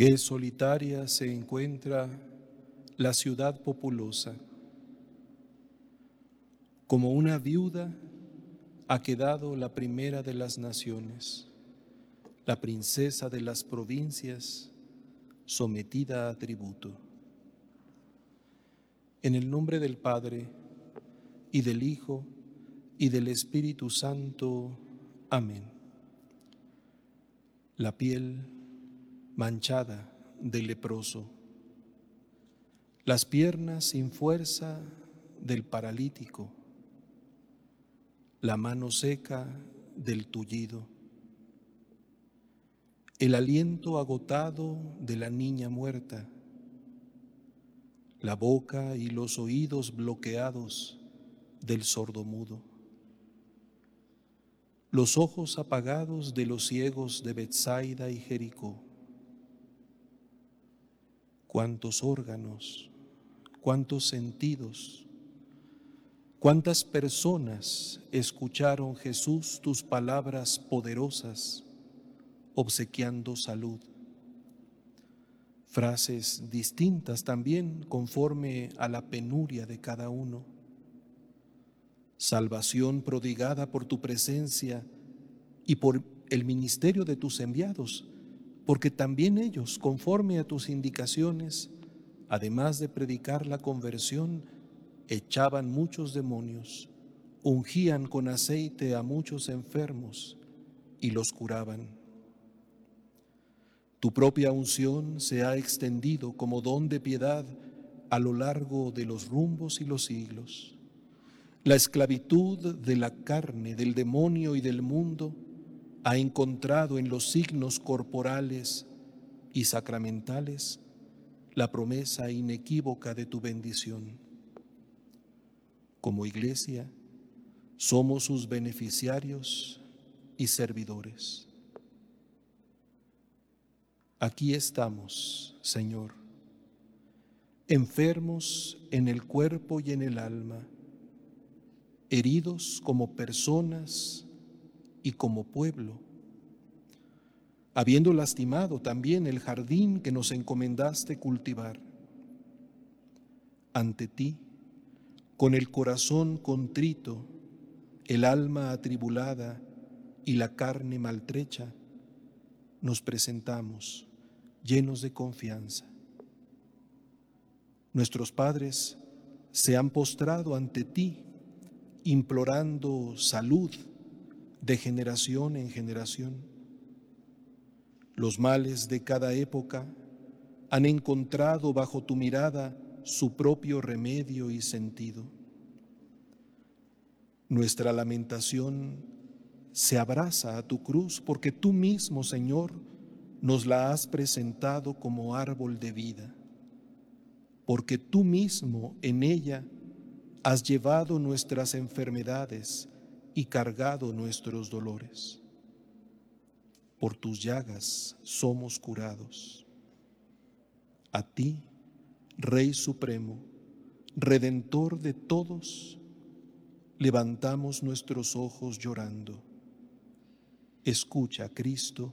Qué solitaria se encuentra la ciudad populosa. Como una viuda ha quedado la primera de las naciones, la princesa de las provincias, sometida a tributo. En el nombre del Padre, y del Hijo, y del Espíritu Santo. Amén. La piel manchada del leproso, las piernas sin fuerza del paralítico, la mano seca del tullido, el aliento agotado de la niña muerta, la boca y los oídos bloqueados del sordomudo, los ojos apagados de los ciegos de Bethsaida y Jericó cuántos órganos, cuántos sentidos, cuántas personas escucharon Jesús tus palabras poderosas, obsequiando salud. Frases distintas también conforme a la penuria de cada uno. Salvación prodigada por tu presencia y por el ministerio de tus enviados porque también ellos, conforme a tus indicaciones, además de predicar la conversión, echaban muchos demonios, ungían con aceite a muchos enfermos y los curaban. Tu propia unción se ha extendido como don de piedad a lo largo de los rumbos y los siglos. La esclavitud de la carne, del demonio y del mundo, ha encontrado en los signos corporales y sacramentales la promesa inequívoca de tu bendición. Como iglesia, somos sus beneficiarios y servidores. Aquí estamos, Señor, enfermos en el cuerpo y en el alma, heridos como personas, y como pueblo, habiendo lastimado también el jardín que nos encomendaste cultivar. Ante ti, con el corazón contrito, el alma atribulada y la carne maltrecha, nos presentamos llenos de confianza. Nuestros padres se han postrado ante ti, implorando salud, de generación en generación. Los males de cada época han encontrado bajo tu mirada su propio remedio y sentido. Nuestra lamentación se abraza a tu cruz porque tú mismo, Señor, nos la has presentado como árbol de vida, porque tú mismo en ella has llevado nuestras enfermedades y cargado nuestros dolores. Por tus llagas somos curados. A ti, Rey Supremo, Redentor de todos, levantamos nuestros ojos llorando. Escucha, Cristo,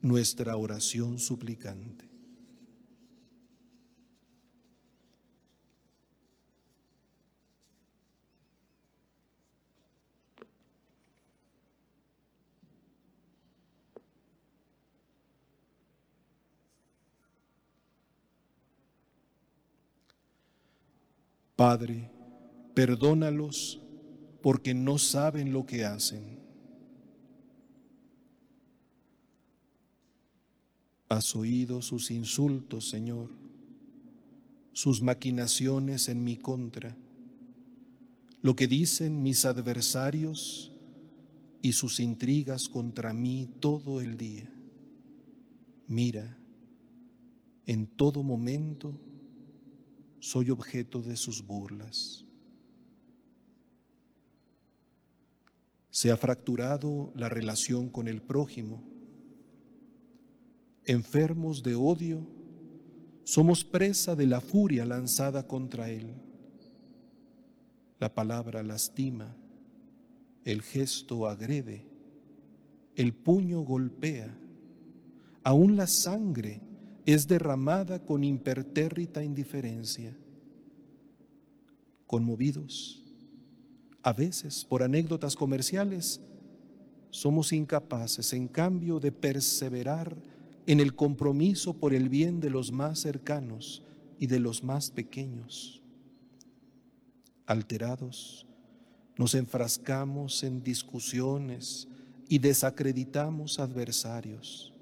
nuestra oración suplicante. Padre, perdónalos porque no saben lo que hacen. Has oído sus insultos, Señor, sus maquinaciones en mi contra, lo que dicen mis adversarios y sus intrigas contra mí todo el día. Mira, en todo momento soy objeto de sus burlas. Se ha fracturado la relación con el prójimo. Enfermos de odio, somos presa de la furia lanzada contra él. La palabra lastima, el gesto agrede, el puño golpea, aún la sangre es derramada con impertérrita indiferencia. Conmovidos, a veces por anécdotas comerciales, somos incapaces, en cambio, de perseverar en el compromiso por el bien de los más cercanos y de los más pequeños. Alterados, nos enfrascamos en discusiones y desacreditamos adversarios.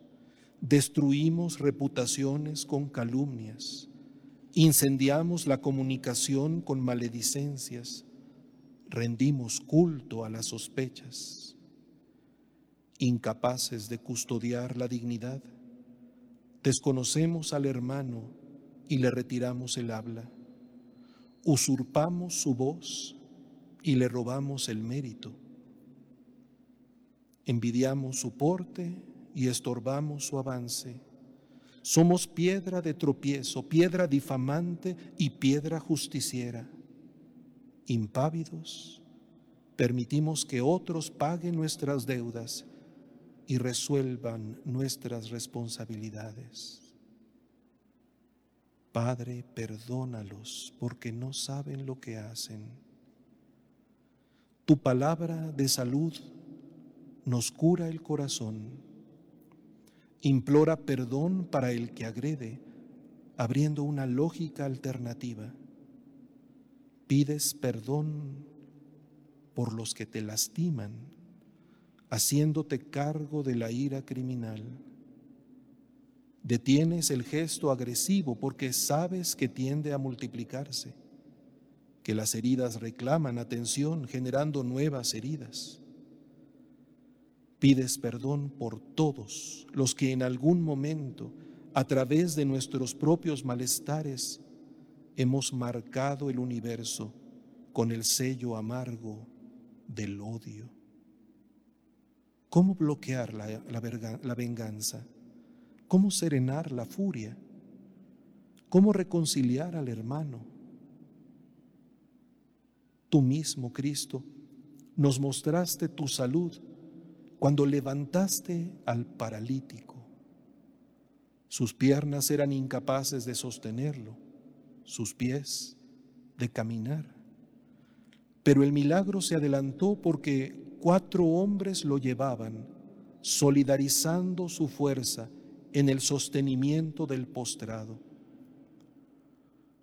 Destruimos reputaciones con calumnias. Incendiamos la comunicación con maledicencias. Rendimos culto a las sospechas. Incapaces de custodiar la dignidad, desconocemos al hermano y le retiramos el habla. Usurpamos su voz y le robamos el mérito. Envidiamos su porte y estorbamos su avance. Somos piedra de tropiezo, piedra difamante y piedra justiciera. Impávidos, permitimos que otros paguen nuestras deudas y resuelvan nuestras responsabilidades. Padre, perdónalos porque no saben lo que hacen. Tu palabra de salud nos cura el corazón. Implora perdón para el que agrede, abriendo una lógica alternativa. Pides perdón por los que te lastiman, haciéndote cargo de la ira criminal. Detienes el gesto agresivo porque sabes que tiende a multiplicarse que las heridas reclaman atención generando nuevas heridas. Pides perdón por todos los que en algún momento, a través de nuestros propios malestares, hemos marcado el universo con el sello amargo del odio. ¿Cómo bloquear la, la, venganza? ¿Cómo serenar la furia? ¿Cómo reconciliar al hermano? Tú mismo, Cristo, nos mostraste tu salud cuando levantaste al paralítico. Sus piernas eran incapaces de sostenerlo, sus pies de caminar. Pero el milagro se adelantó porque cuatro hombres lo llevaban, solidarizando su fuerza en el sostenimiento del postrado.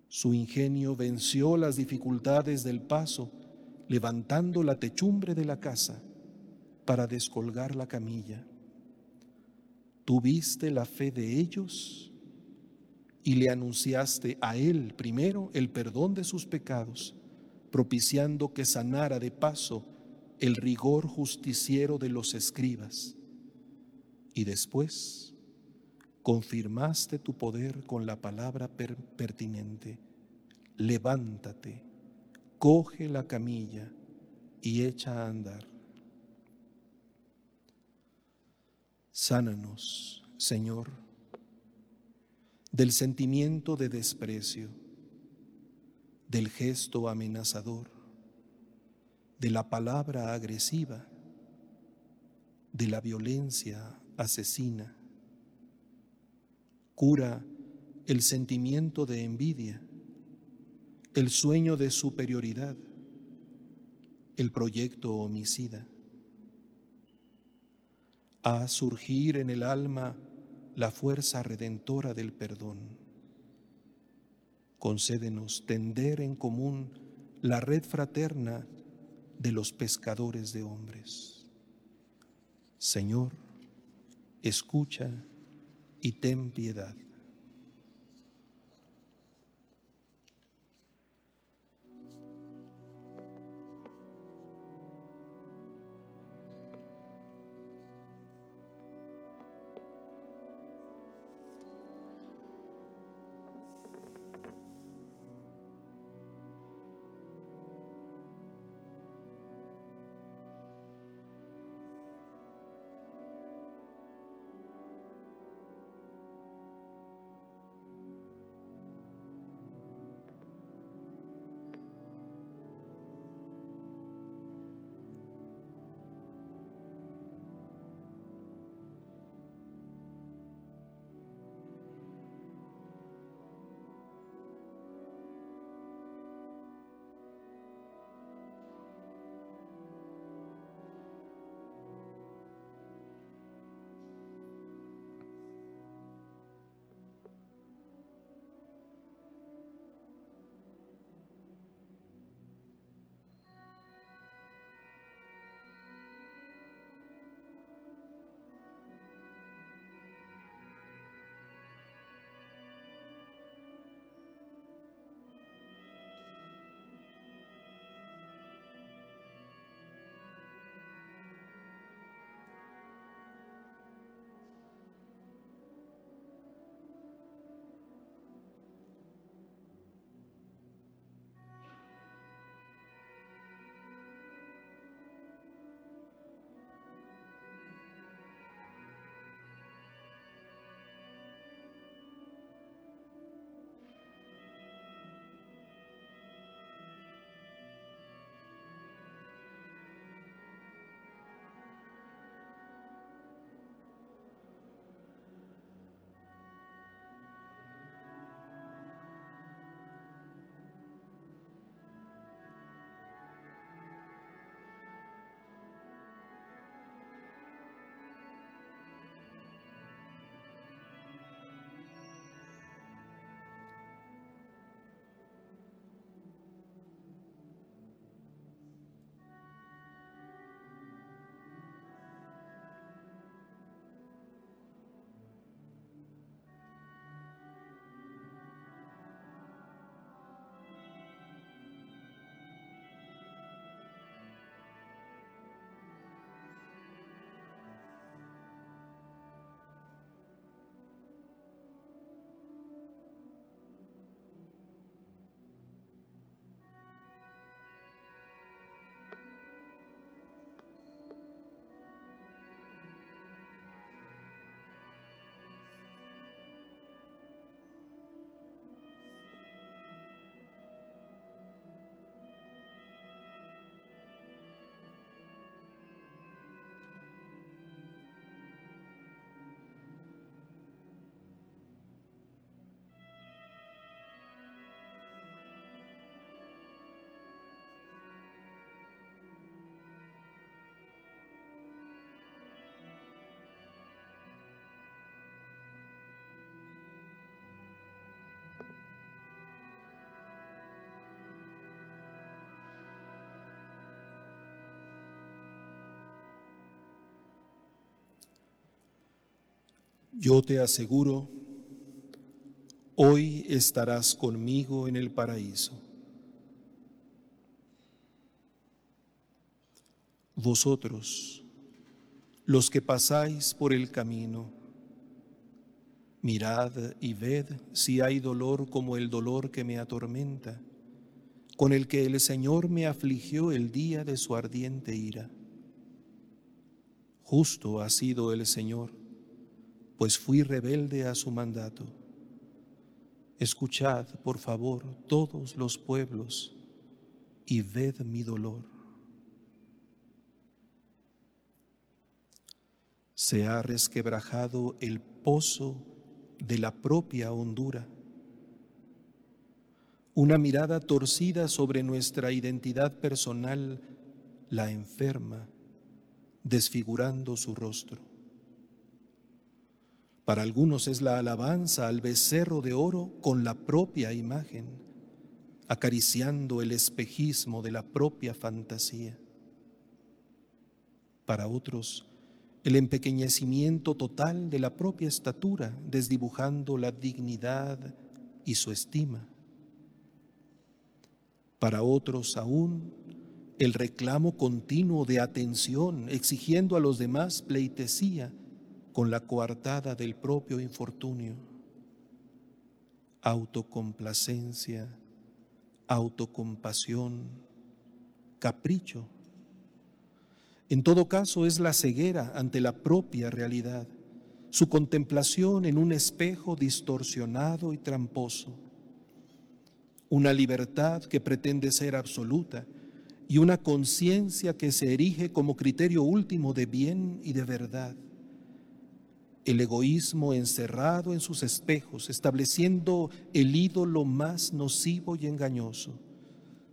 Su ingenio venció las dificultades del paso, levantando la techumbre de la casa para descolgar la camilla. Tuviste la fe de ellos y le anunciaste a él primero el perdón de sus pecados, propiciando que sanara de paso el rigor justiciero de los escribas. Y después confirmaste tu poder con la palabra pertinente. Levántate, coge la camilla y echa a andar. Sánanos, Señor, del sentimiento de desprecio, del gesto amenazador, de la palabra agresiva, de la violencia asesina cura el sentimiento de envidia, el sueño de superioridad, el proyecto homicida. A surgir en el alma la fuerza redentora del perdón. Concédenos tender en común la red fraterna de los pescadores de hombres. Señor, escucha y ten piedad. Yo te aseguro, hoy estarás conmigo en el paraíso. Vosotros, los que pasáis por el camino, mirad y ved si hay dolor como el dolor que me atormenta, con el que el Señor me afligió el día de su ardiente ira. Justo ha sido el Señor, pues fui rebelde a su mandato. Escuchad, por favor, todos los pueblos, y ved mi dolor. se ha resquebrajado el pozo de la propia hondura. Una mirada torcida sobre nuestra identidad personal la enferma, desfigurando su rostro. Para algunos es la alabanza al becerro de oro con la propia imagen, acariciando el espejismo de la propia fantasía. Para otros, el empequeñecimiento total de la propia estatura, desdibujando la dignidad y su estima. Para otros aún, el reclamo continuo de atención, exigiendo a los demás pleitesía con la coartada del propio infortunio. Autocomplacencia, autocompasión, capricho en todo caso es la ceguera ante la propia realidad, su contemplación en un espejo distorsionado y tramposo, una libertad que pretende ser absoluta y una conciencia que se erige como criterio último de bien y de verdad. El egoísmo encerrado en sus espejos, estableciendo el ídolo más nocivo y engañoso,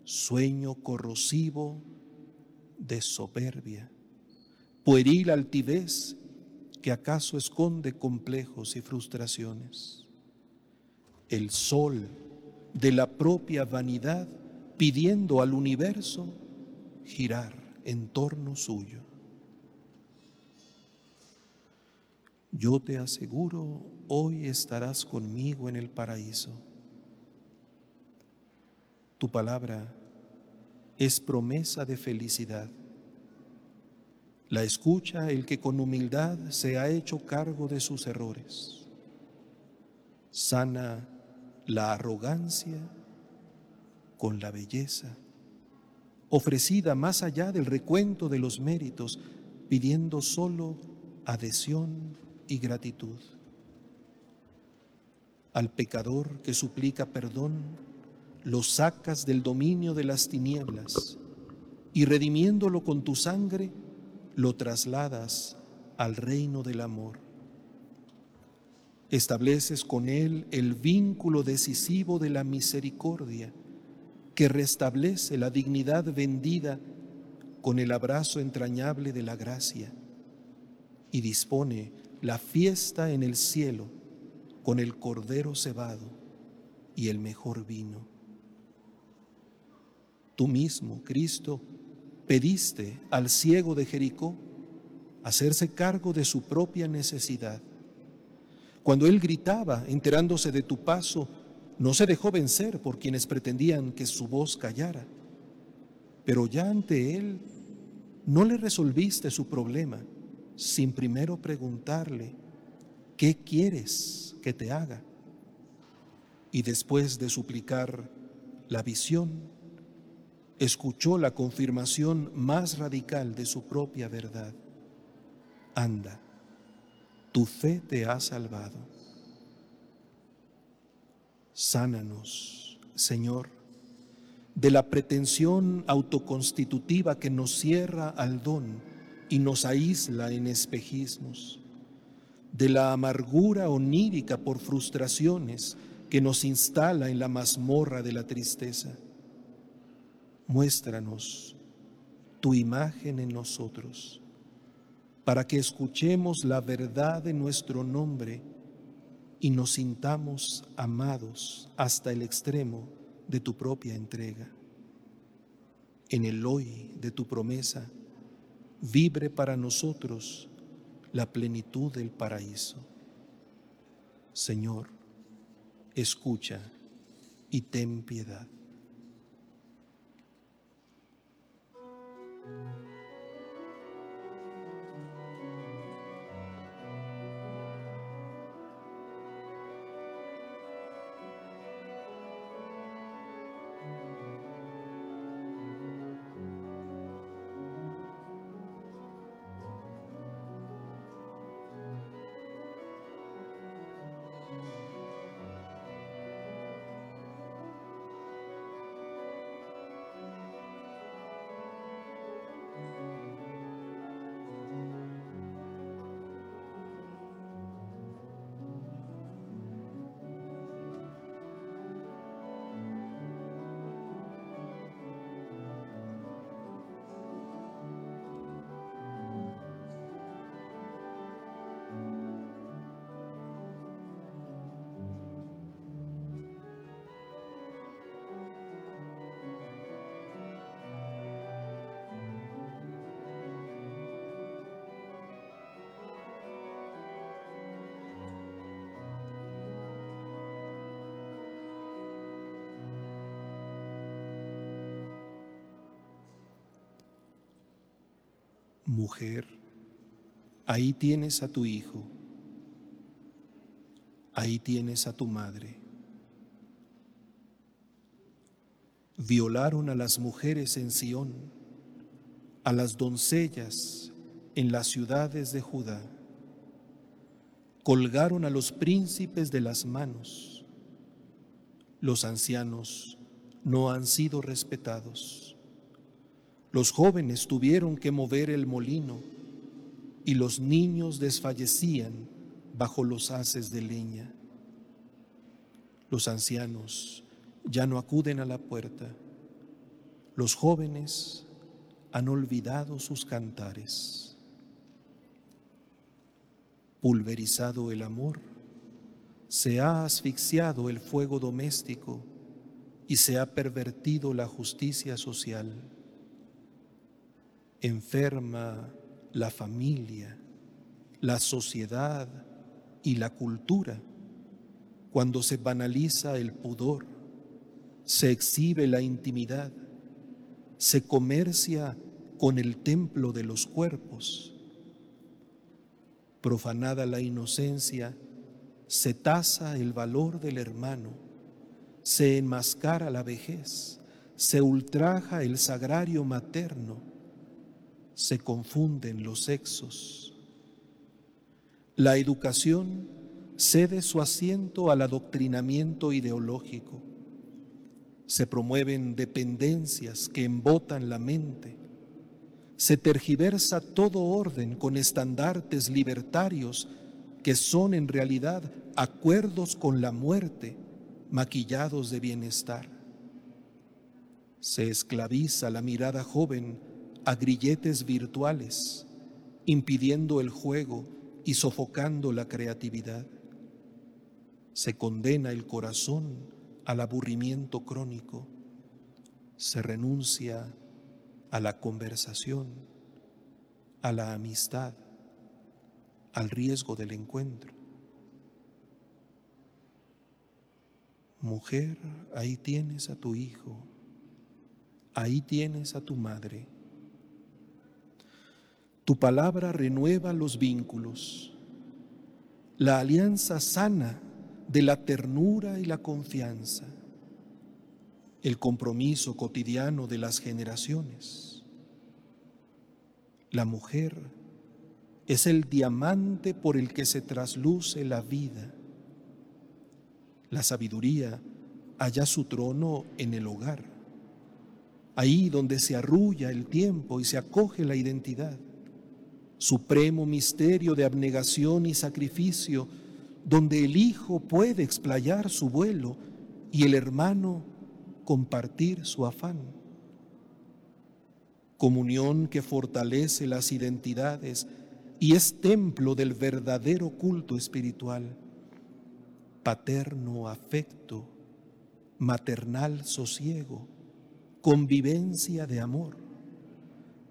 sueño corrosivo de soberbia, pueril altivez que acaso esconde complejos y frustraciones. El sol de la propia vanidad pidiendo al universo girar en torno suyo. Yo te aseguro, hoy estarás conmigo en el paraíso. Tu palabra es promesa de felicidad. La escucha el que con humildad se ha hecho cargo de sus errores. Sana la arrogancia con la belleza, ofrecida más allá del recuento de los méritos, pidiendo solo adhesión y gratitud. Al pecador que suplica perdón, lo sacas del dominio de las tinieblas y redimiéndolo con tu sangre, lo trasladas al reino del amor. Estableces con él el vínculo decisivo de la misericordia que restablece la dignidad vendida con el abrazo entrañable de la gracia y dispone la fiesta en el cielo con el cordero cebado y el mejor vino. Tú mismo, Cristo, pediste al ciego de Jericó hacerse cargo de su propia necesidad. Cuando él gritaba, enterándose de tu paso, no se dejó vencer por quienes pretendían que su voz callara. Pero ya ante él no le resolviste su problema sin primero preguntarle, ¿qué quieres que te haga? Y después de suplicar la visión, escuchó la confirmación más radical de su propia verdad. Anda, tu fe te ha salvado. Sánanos, Señor, de la pretensión autoconstitutiva que nos cierra al don y nos aísla en espejismos, de la amargura onírica por frustraciones que nos instala en la mazmorra de la tristeza muéstranos tu imagen en nosotros, para que escuchemos la verdad de nuestro nombre y nos sintamos amados hasta el extremo de tu propia entrega. En el hoy de tu promesa, vibre para nosotros la plenitud del paraíso. Señor, escucha y ten piedad. Mujer, ahí tienes a tu hijo, ahí tienes a tu madre. Violaron a las mujeres en Sión, a las doncellas en las ciudades de Judá. Colgaron a los príncipes de las manos. Los ancianos no han sido respetados. Los jóvenes tuvieron que mover el molino y los niños desfallecían bajo los haces de leña. Los ancianos ya no acuden a la puerta. Los jóvenes han olvidado sus cantares. Pulverizado el amor, se ha asfixiado el fuego doméstico y se ha pervertido la justicia social enferma la familia, la sociedad y la cultura cuando se banaliza el pudor, se exhibe la intimidad, se comercia con el templo de los cuerpos. Profanada la inocencia, se tasa el valor del hermano, se enmascara la vejez, se ultraja el sagrario materno, se confunden los sexos. La educación cede su asiento al adoctrinamiento ideológico. Se promueven dependencias que embotan la mente. Se tergiversa todo orden con estandartes libertarios que son en realidad acuerdos con la muerte maquillados de bienestar. Se esclaviza la mirada joven a grilletes virtuales, impidiendo el juego y sofocando la creatividad. Se condena el corazón al aburrimiento crónico, se renuncia a la conversación, a la amistad, al riesgo del encuentro. Mujer, ahí tienes a tu hijo, ahí tienes a tu madre. Tu palabra renueva los vínculos, la alianza sana de la ternura y la confianza, el compromiso cotidiano de las generaciones. La mujer es el diamante por el que se trasluce la vida. La sabiduría halla su trono en el hogar, ahí donde se arrulla el tiempo y se acoge la identidad supremo misterio de abnegación y sacrificio, donde el Hijo puede explayar su vuelo y el hermano compartir su afán. Comunión que fortalece las identidades y es templo del verdadero culto espiritual, paterno afecto, maternal sosiego, convivencia de amor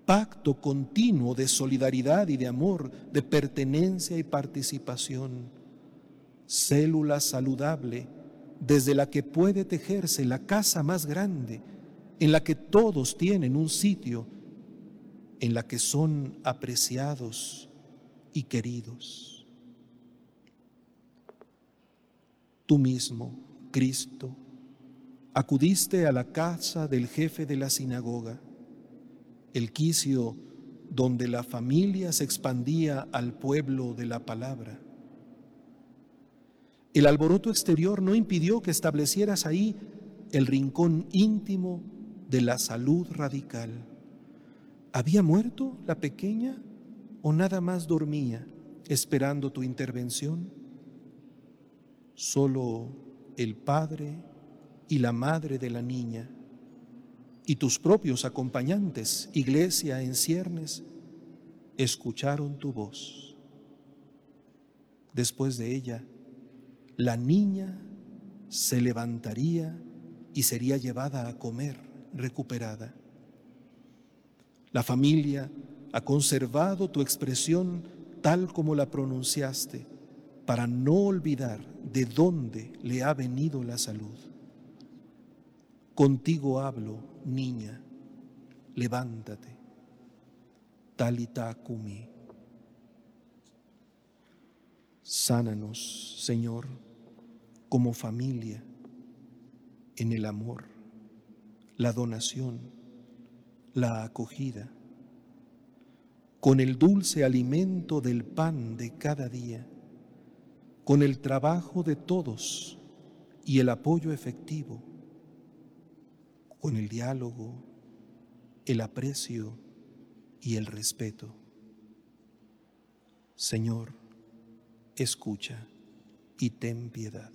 pacto continuo de solidaridad y de amor, de pertenencia y participación, célula saludable desde la que puede tejerse la casa más grande, en la que todos tienen un sitio, en la que son apreciados y queridos. Tú mismo, Cristo, acudiste a la casa del jefe de la sinagoga, el quicio donde la familia se expandía al pueblo de la palabra. El alboroto exterior no impidió que establecieras ahí el rincón íntimo de la salud radical. ¿Había muerto la pequeña o nada más dormía esperando tu intervención? Solo el padre y la madre de la niña y tus propios acompañantes, iglesia en ciernes, escucharon tu voz. Después de ella, la niña se levantaría y sería llevada a comer recuperada. La familia ha conservado tu expresión tal como la pronunciaste para no olvidar de dónde le ha venido la salud. Contigo hablo, niña, levántate. Talita kumi. Sánanos, Señor, como familia, en el amor, la donación, la acogida, con el dulce alimento del pan de cada día, con el trabajo de todos y el apoyo efectivo con el diálogo, el aprecio y el respeto. Señor, escucha y ten piedad.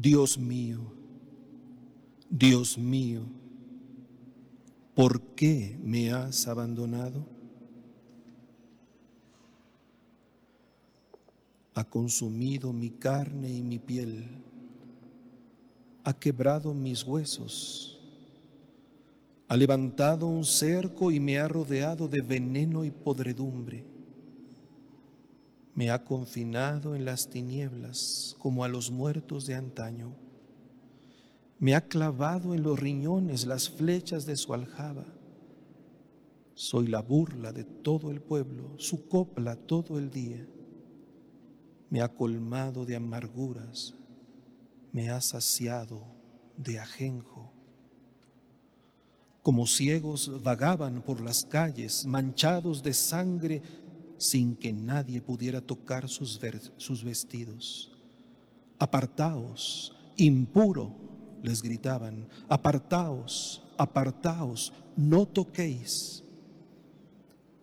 Dios mío, Dios mío, ¿por qué me has abandonado? Ha consumido mi carne y mi piel, ha quebrado mis huesos, ha levantado un cerco y me ha rodeado de veneno y podredumbre me ha confinado en las tinieblas como a los muertos de antaño. Me ha clavado en los riñones las flechas de su aljaba. Soy la burla de todo el pueblo, su copla todo el día. Me ha colmado de amarguras, me ha saciado de ajenjo. Como ciegos vagaban por las calles, manchados de sangre, sin que nadie pudiera tocar sus, vestidos. Apartaos, impuro, les gritaban, apartaos, apartaos, no toquéis.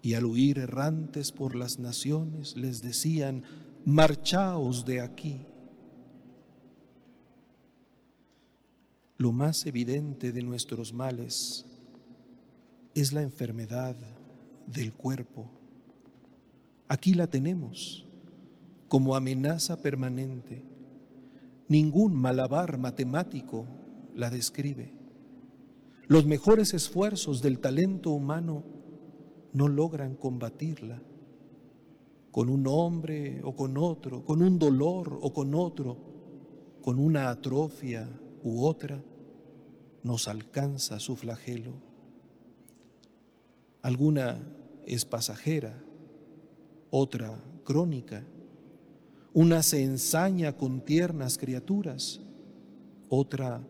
Y al huir errantes por las naciones les decían, marchaos de aquí. Lo más evidente de nuestros males es la enfermedad del cuerpo Aquí la tenemos como amenaza permanente. Ningún malabar matemático la describe. Los mejores esfuerzos del talento humano no logran combatirla. Con un hombre o con otro, con un dolor o con otro, con una atrofia u otra, nos alcanza su flagelo. Alguna es pasajera, otra crónica. Una se ensaña con tiernas criaturas, otra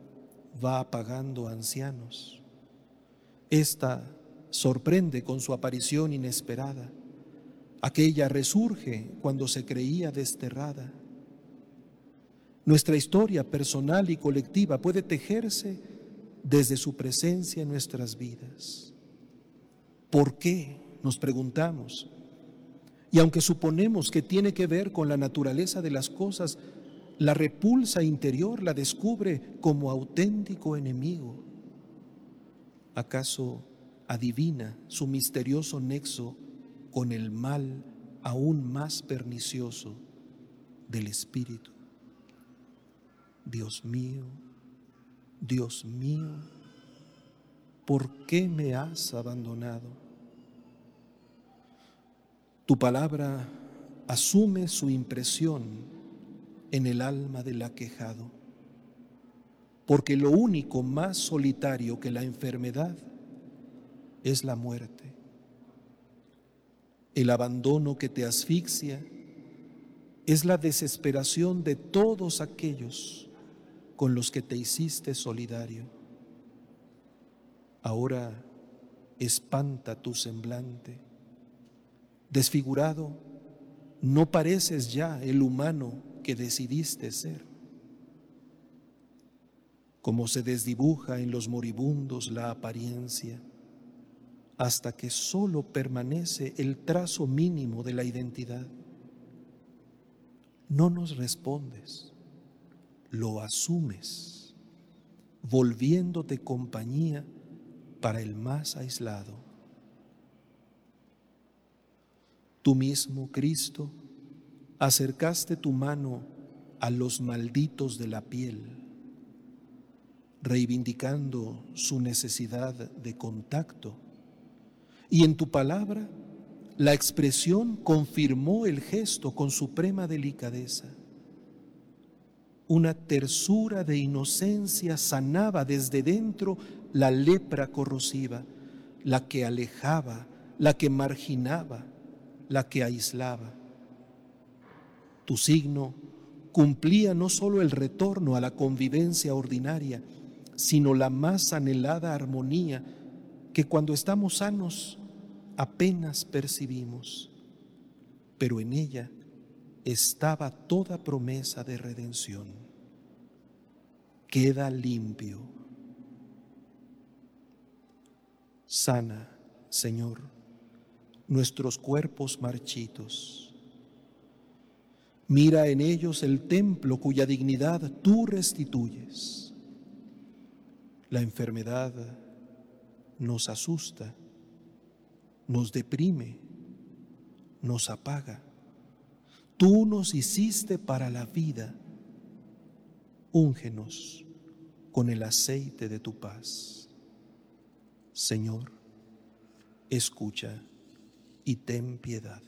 va apagando ancianos. Esta sorprende con su aparición inesperada. Aquella resurge cuando se creía desterrada. Nuestra historia personal y colectiva puede tejerse desde su presencia en nuestras vidas. ¿Por qué? Nos preguntamos. Y aunque suponemos que tiene que ver con la naturaleza de las cosas, la repulsa interior la descubre como auténtico enemigo. ¿Acaso adivina su misterioso nexo con el mal aún más pernicioso del espíritu? Dios mío, Dios mío, ¿por qué me has abandonado? Tu palabra asume su impresión en el alma del aquejado, porque lo único más solitario que la enfermedad es la muerte. El abandono que te asfixia es la desesperación de todos aquellos con los que te hiciste solidario. Ahora espanta tu semblante Desfigurado, no pareces ya el humano que decidiste ser. Como se desdibuja en los moribundos la apariencia, hasta que solo permanece el trazo mínimo de la identidad. No nos respondes, lo asumes, volviéndote compañía para el más aislado. Tú mismo, Cristo, acercaste tu mano a los malditos de la piel, reivindicando su necesidad de contacto. Y en tu palabra, la expresión confirmó el gesto con suprema delicadeza. Una tersura de inocencia sanaba desde dentro la lepra corrosiva, la que alejaba, la que marginaba, la que aislaba. Tu signo cumplía no solo el retorno a la convivencia ordinaria, sino la más anhelada armonía que cuando estamos sanos apenas percibimos, pero en ella estaba toda promesa de redención. Queda limpio. Sana, Señor nuestros cuerpos marchitos. Mira en ellos el templo cuya dignidad tú restituyes. La enfermedad nos asusta, nos deprime, nos apaga. Tú nos hiciste para la vida. Úngenos con el aceite de tu paz. Señor, escucha y ten piedad.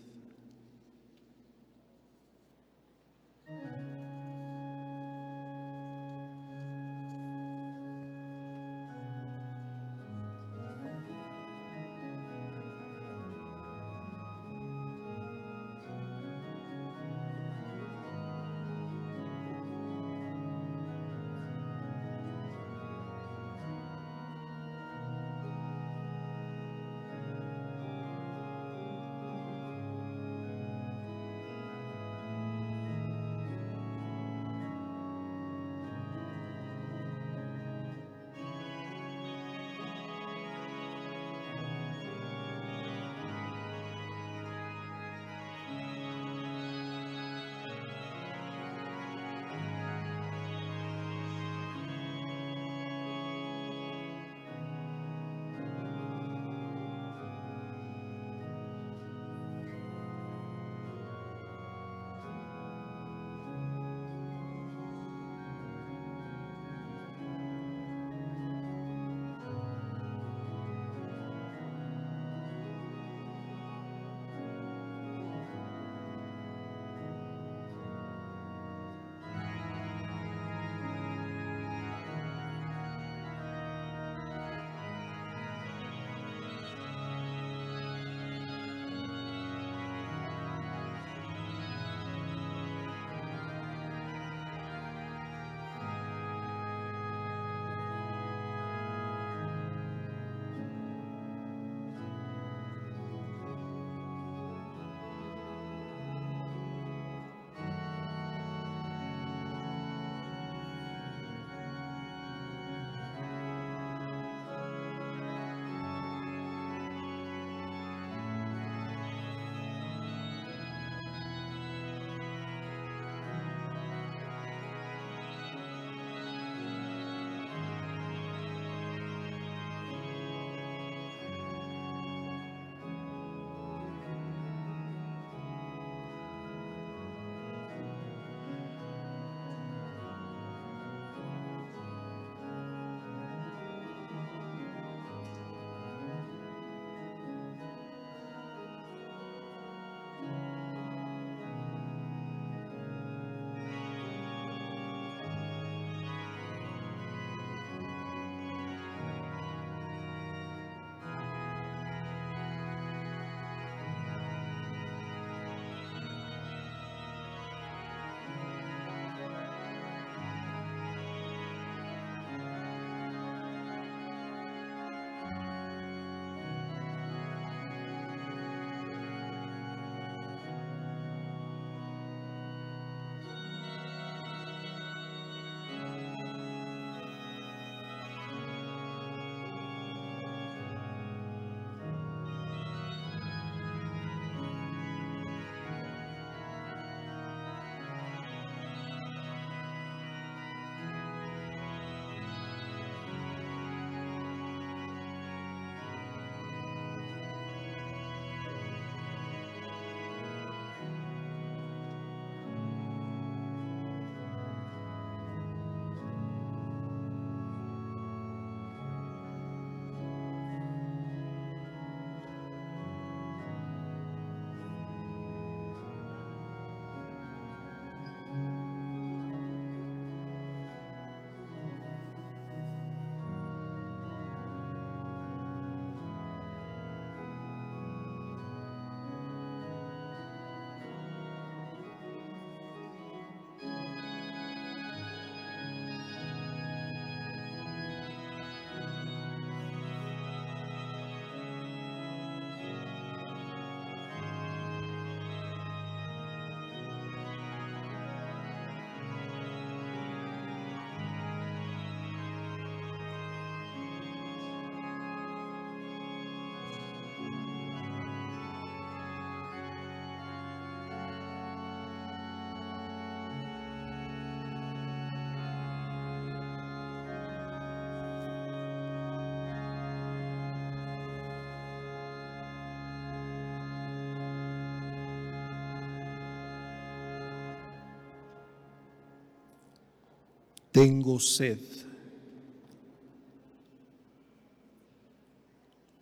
Tengo sed.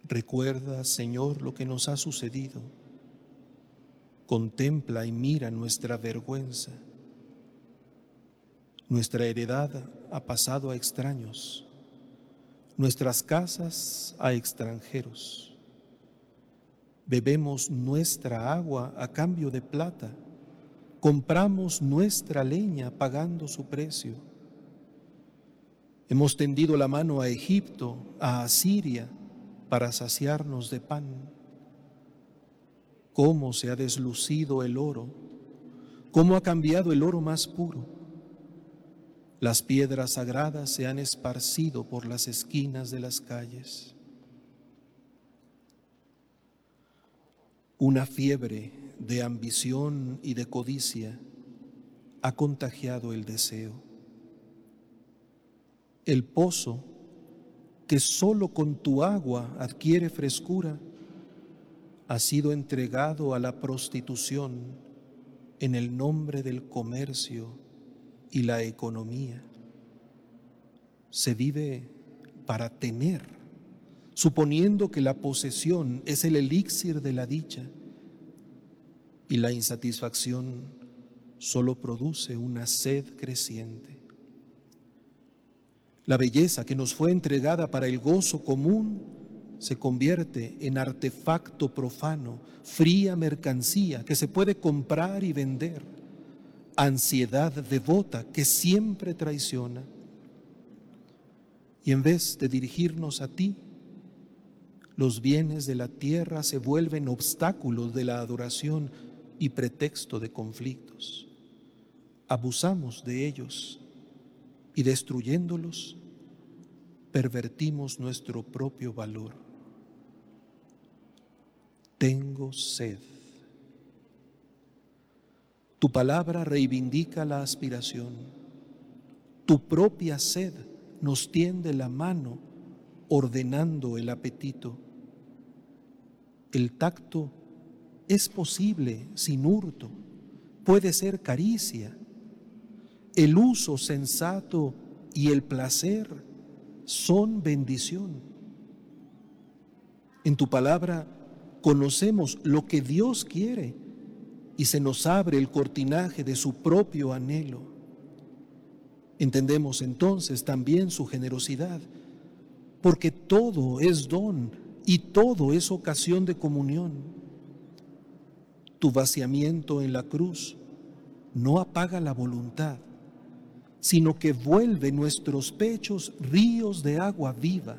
Recuerda, Señor, lo que nos ha sucedido. Contempla y mira nuestra vergüenza. Nuestra heredad ha pasado a extraños, nuestras casas a extranjeros. Bebemos nuestra agua a cambio de plata, compramos nuestra leña pagando su precio. Hemos tendido la mano a Egipto, a Asiria, para saciarnos de pan. Cómo se ha deslucido el oro, cómo ha cambiado el oro más puro. Las piedras sagradas se han esparcido por las esquinas de las calles. Una fiebre de ambición y de codicia ha contagiado el deseo. El pozo que solo con tu agua adquiere frescura, ha sido entregado a la prostitución en el nombre del comercio y la economía. Se vive para tener, suponiendo que la posesión es el elixir de la dicha y la insatisfacción solo produce una sed creciente. La belleza que nos fue entregada para el gozo común se convierte en artefacto profano, fría mercancía que se puede comprar y vender, ansiedad devota que siempre traiciona. Y en vez de dirigirnos a ti, los bienes de la tierra se vuelven obstáculos de la adoración y pretexto de conflictos. Abusamos de ellos y destruyéndolos, pervertimos nuestro propio valor. Tengo sed. Tu palabra reivindica la aspiración. Tu propia sed nos tiende la mano ordenando el apetito. El tacto es posible sin hurto, puede ser caricia el uso sensato y el placer son bendición. En tu palabra conocemos lo que Dios quiere y se nos abre el cortinaje de su propio anhelo. Entendemos entonces también su generosidad, porque todo es don y todo es ocasión de comunión. Tu vaciamiento en la cruz no apaga la voluntad, sino que vuelve nuestros pechos ríos de agua viva,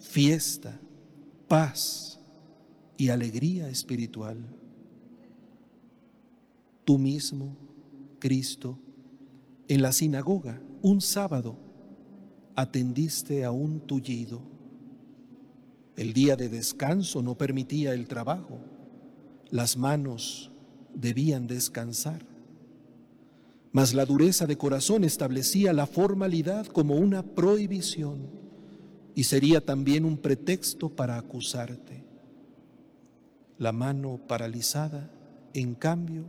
fiesta, paz y alegría espiritual. Tú mismo, Cristo, en la sinagoga, un sábado, atendiste a un tullido. El día de descanso no permitía el trabajo. Las manos debían descansar mas la dureza de corazón establecía la formalidad como una prohibición y sería también un pretexto para acusarte. La mano paralizada, en cambio,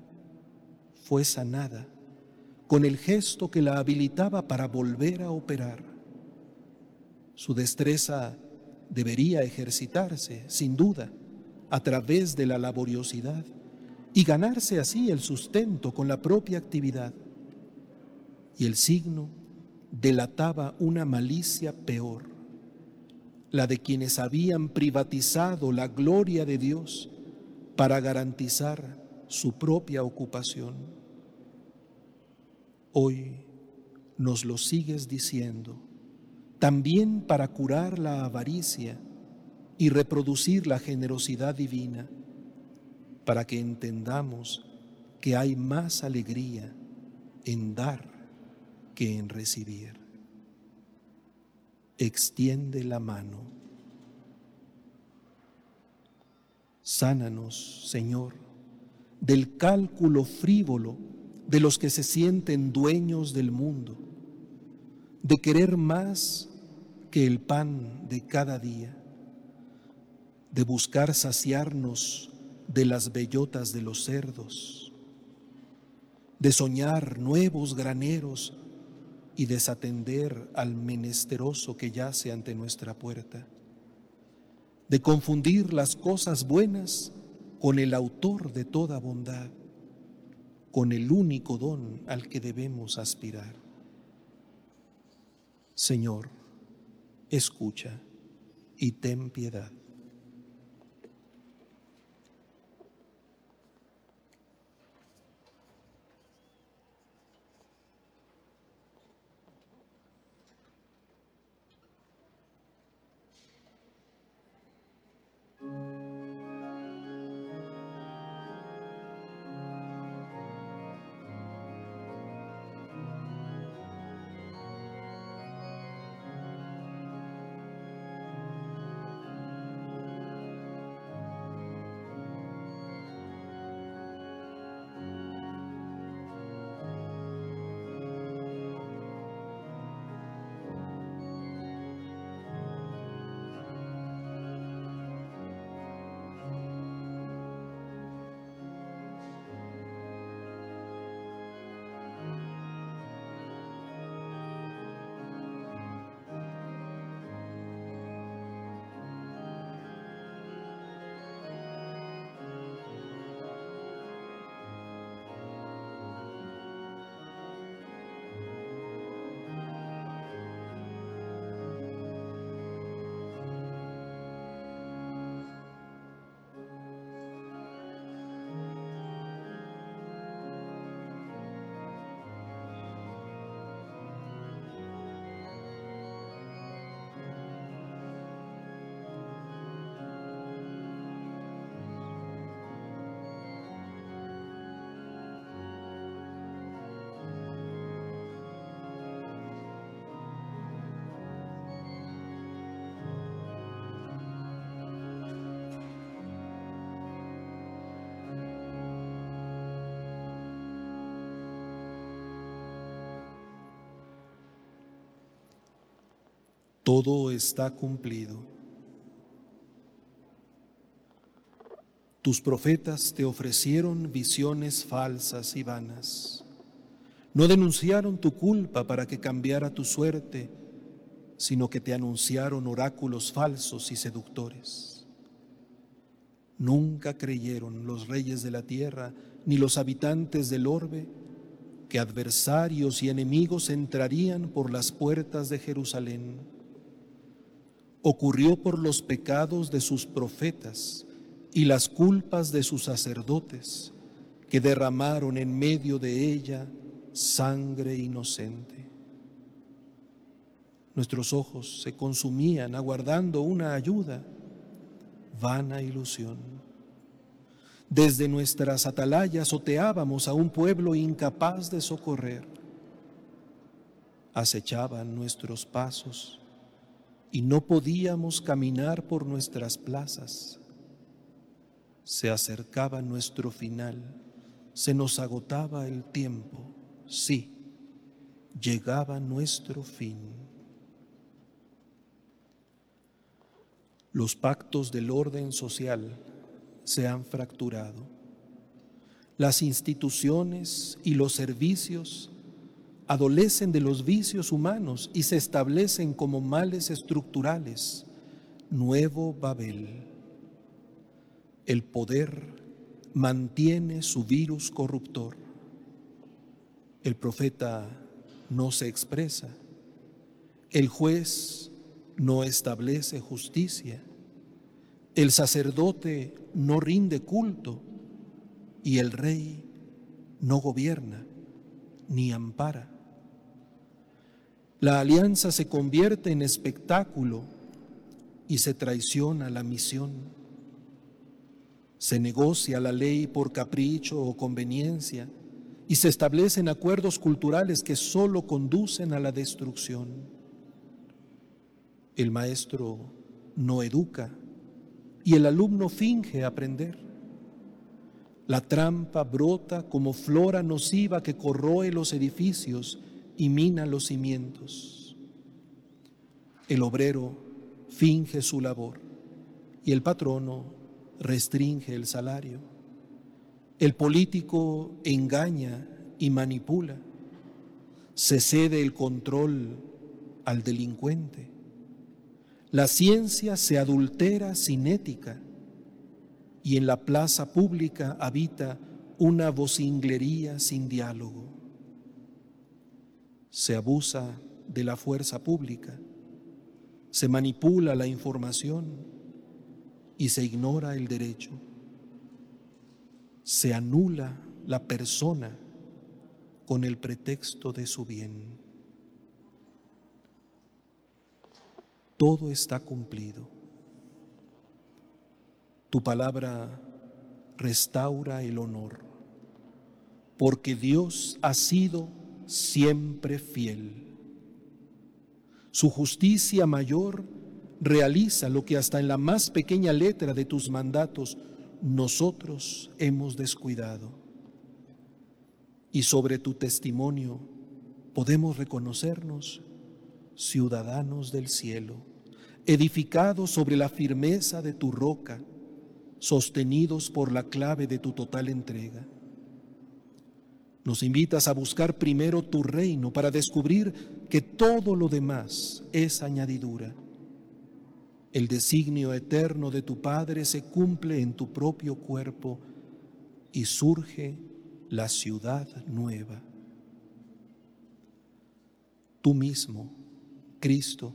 fue sanada con el gesto que la habilitaba para volver a operar. Su destreza debería ejercitarse, sin duda, a través de la laboriosidad y ganarse así el sustento con la propia actividad y el signo delataba una malicia peor, la de quienes habían privatizado la gloria de Dios para garantizar su propia ocupación. Hoy nos lo sigues diciendo, también para curar la avaricia y reproducir la generosidad divina, para que entendamos que hay más alegría en dar que en recibir. Extiende la mano. Sánanos, Señor, del cálculo frívolo de los que se sienten dueños del mundo, de querer más que el pan de cada día, de buscar saciarnos de las bellotas de los cerdos, de soñar nuevos graneros y desatender al menesteroso que yace ante nuestra puerta, de confundir las cosas buenas con el autor de toda bondad, con el único don al que debemos aspirar. Señor, escucha y ten piedad. Todo está cumplido. Tus profetas te ofrecieron visiones falsas y vanas. No denunciaron tu culpa para que cambiara tu suerte, sino que te anunciaron oráculos falsos y seductores. Nunca creyeron los reyes de la tierra ni los habitantes del orbe que adversarios y enemigos entrarían por las puertas de Jerusalén ocurrió por los pecados de sus profetas y las culpas de sus sacerdotes, que derramaron en medio de ella sangre inocente. Nuestros ojos se consumían aguardando una ayuda, vana ilusión. Desde nuestras atalayas oteábamos a un pueblo incapaz de socorrer. Acechaban nuestros pasos y no podíamos caminar por nuestras plazas. Se acercaba nuestro final, se nos agotaba el tiempo, sí, llegaba nuestro fin. Los pactos del orden social se han fracturado. Las instituciones y los servicios adolecen de los vicios humanos y se establecen como males estructurales. Nuevo Babel. El poder mantiene su virus corruptor. El profeta no se expresa. El juez no establece justicia. El sacerdote no rinde culto y el rey no gobierna ni ampara. La alianza se convierte en espectáculo y se traiciona la misión. Se negocia la ley por capricho o conveniencia y se establecen acuerdos culturales que solo conducen a la destrucción. El maestro no educa y el alumno finge aprender. La trampa brota como flora nociva que corroe los edificios y mina los cimientos. El obrero finge su labor y el patrono restringe el salario. El político engaña y manipula. se cede el control al delincuente. La ciencia se adultera sin ética y en la plaza pública habita una vocinglería sin diálogo. Se abusa de la fuerza pública, se manipula la información y se ignora el derecho. Se anula la persona con el pretexto de su bien. Todo está cumplido. Tu palabra restaura el honor, porque Dios ha sido siempre fiel. Su justicia mayor realiza lo que hasta en la más pequeña letra de tus mandatos nosotros hemos descuidado y sobre tu testimonio podemos reconocernos ciudadanos del cielo, edificados sobre la firmeza de tu roca, sostenidos por la clave de tu total entrega. Nos invitas a buscar primero tu reino para descubrir que todo lo demás es añadidura. El designio eterno de tu Padre se cumple en tu propio cuerpo y surge la ciudad nueva. Tú mismo, Cristo,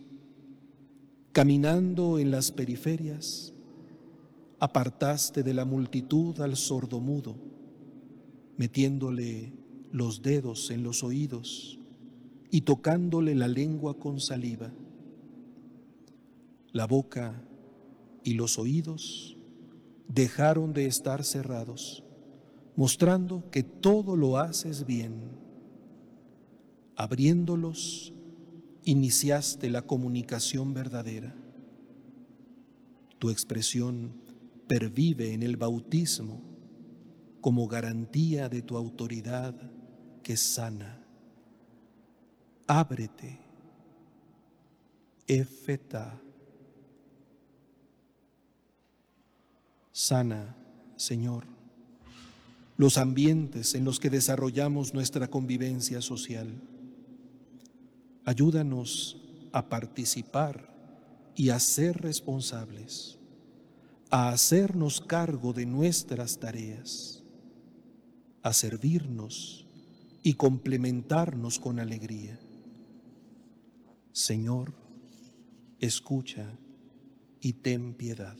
caminando en las periferias, apartaste de la multitud al sordomudo, metiéndole los dedos en los oídos y tocándole la lengua con saliva. La boca y los oídos dejaron de estar cerrados mostrando que todo lo haces bien. Abriéndolos, iniciaste la comunicación verdadera. Tu expresión pervive en el bautismo como garantía de tu autoridad que sana. Ábrete, efeta. Sana, Señor los ambientes en los que desarrollamos nuestra convivencia social. Ayúdanos a participar y a ser responsables, a hacernos cargo de nuestras tareas, a servirnos y complementarnos con alegría. Señor, escucha y ten piedad.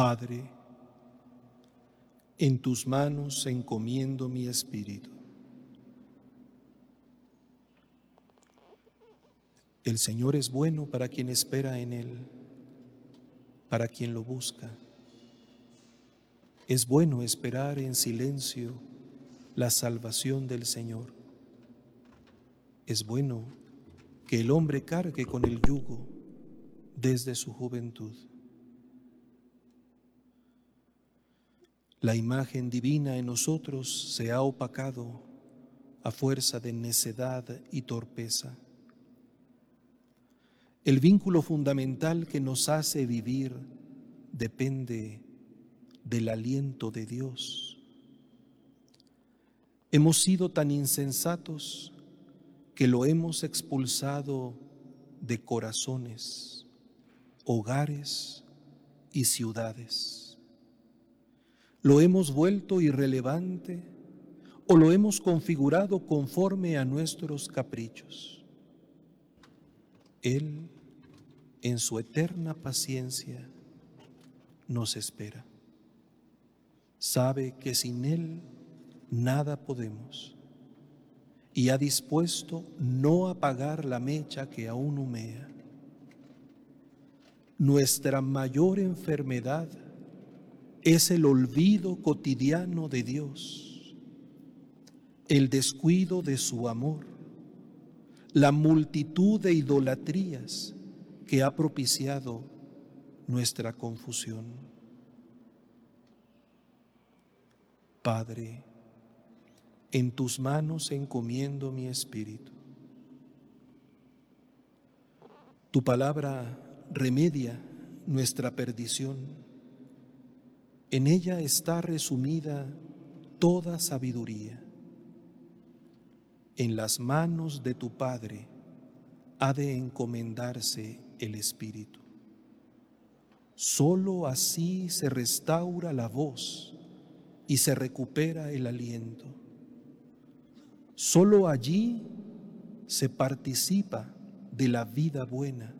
Padre, en tus manos encomiendo mi espíritu. El Señor es bueno para quien espera en Él, para quien lo busca. Es bueno esperar en silencio la salvación del Señor. Es bueno que el hombre cargue con el yugo desde su juventud. La imagen divina en nosotros se ha opacado a fuerza de necedad y torpeza. El vínculo fundamental que nos hace vivir depende del aliento de Dios. Hemos sido tan insensatos que lo hemos expulsado de corazones, hogares y ciudades. Lo hemos vuelto irrelevante o lo hemos configurado conforme a nuestros caprichos. Él, en su eterna paciencia, nos espera. Sabe que sin Él nada podemos y ha dispuesto no apagar la mecha que aún humea. Nuestra mayor enfermedad es el olvido cotidiano de Dios, el descuido de su amor la multitud de idolatrías que ha propiciado nuestra confusión. Padre, en tus manos encomiendo mi espíritu. Tu palabra remedia nuestra perdición. En ella está resumida toda sabiduría en las manos de tu Padre ha de encomendarse el Espíritu. Solo así se restaura la voz y se recupera el aliento. Solo allí se participa de la vida buena.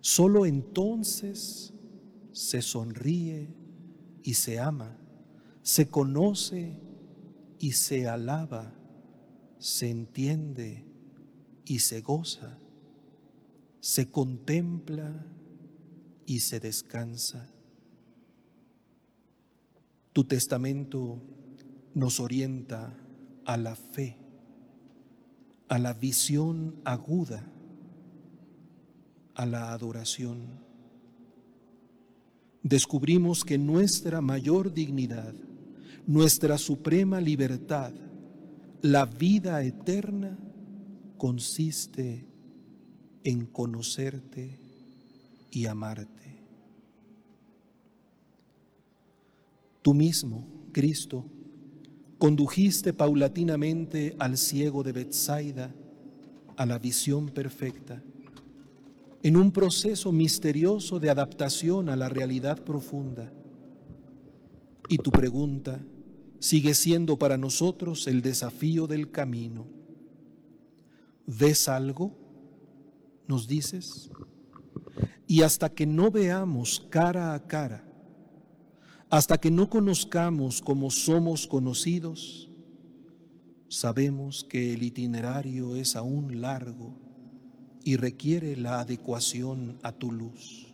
Solo entonces se sonríe y se ama, se conoce y se alaba se entiende y se goza, se contempla y se descansa. Tu testamento nos orienta a la fe, a la visión aguda, a la adoración. Descubrimos que nuestra mayor dignidad, nuestra suprema libertad, la vida eterna consiste en conocerte y amarte. Tú mismo, Cristo, condujiste paulatinamente al ciego de Bethsaida a la visión perfecta, en un proceso misterioso de adaptación a la realidad profunda. Y tu pregunta, sigue siendo para nosotros el desafío del camino. ¿Ves algo? Nos dices. Y hasta que no veamos cara a cara, hasta que no conozcamos como somos conocidos, sabemos que el itinerario es aún largo y requiere la adecuación a tu luz.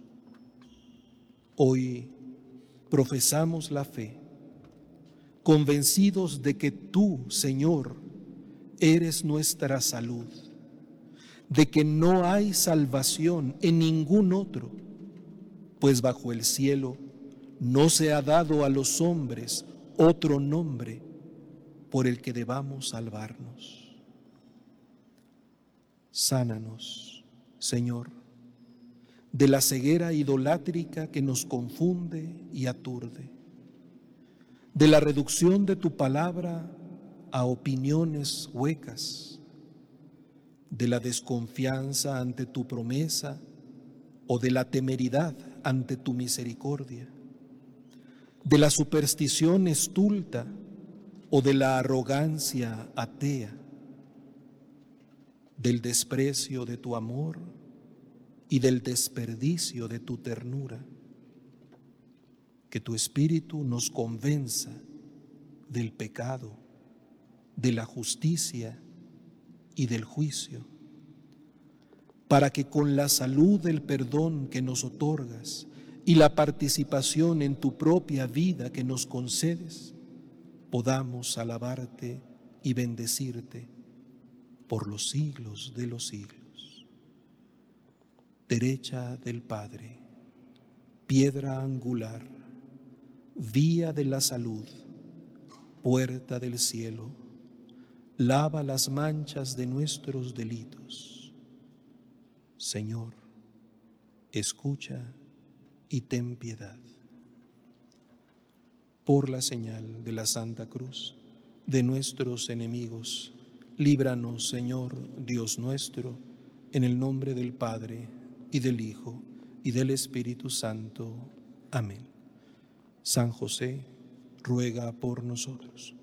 Hoy profesamos la fe convencidos de que tú, Señor, eres nuestra salud, de que no hay salvación en ningún otro, pues bajo el cielo no se ha dado a los hombres otro nombre por el que debamos salvarnos. Sánanos, Señor, de la ceguera idolátrica que nos confunde y aturde de la reducción de tu palabra a opiniones huecas, de la desconfianza ante tu promesa o de la temeridad ante tu misericordia, de la superstición estulta o de la arrogancia atea, del desprecio de tu amor y del desperdicio de tu ternura que tu Espíritu nos convenza del pecado, de la justicia y del juicio, para que con la salud del perdón que nos otorgas y la participación en tu propia vida que nos concedes, podamos alabarte y bendecirte por los siglos de los siglos. Derecha del Padre, piedra angular, vía de la salud, puerta del cielo, lava las manchas de nuestros delitos. Señor, escucha y ten piedad. Por la señal de la Santa Cruz de nuestros enemigos, Líbranos, Señor, Dios nuestro, en el nombre del Padre, y del Hijo, y del Espíritu Santo. Amén. San José, ruega por nosotros.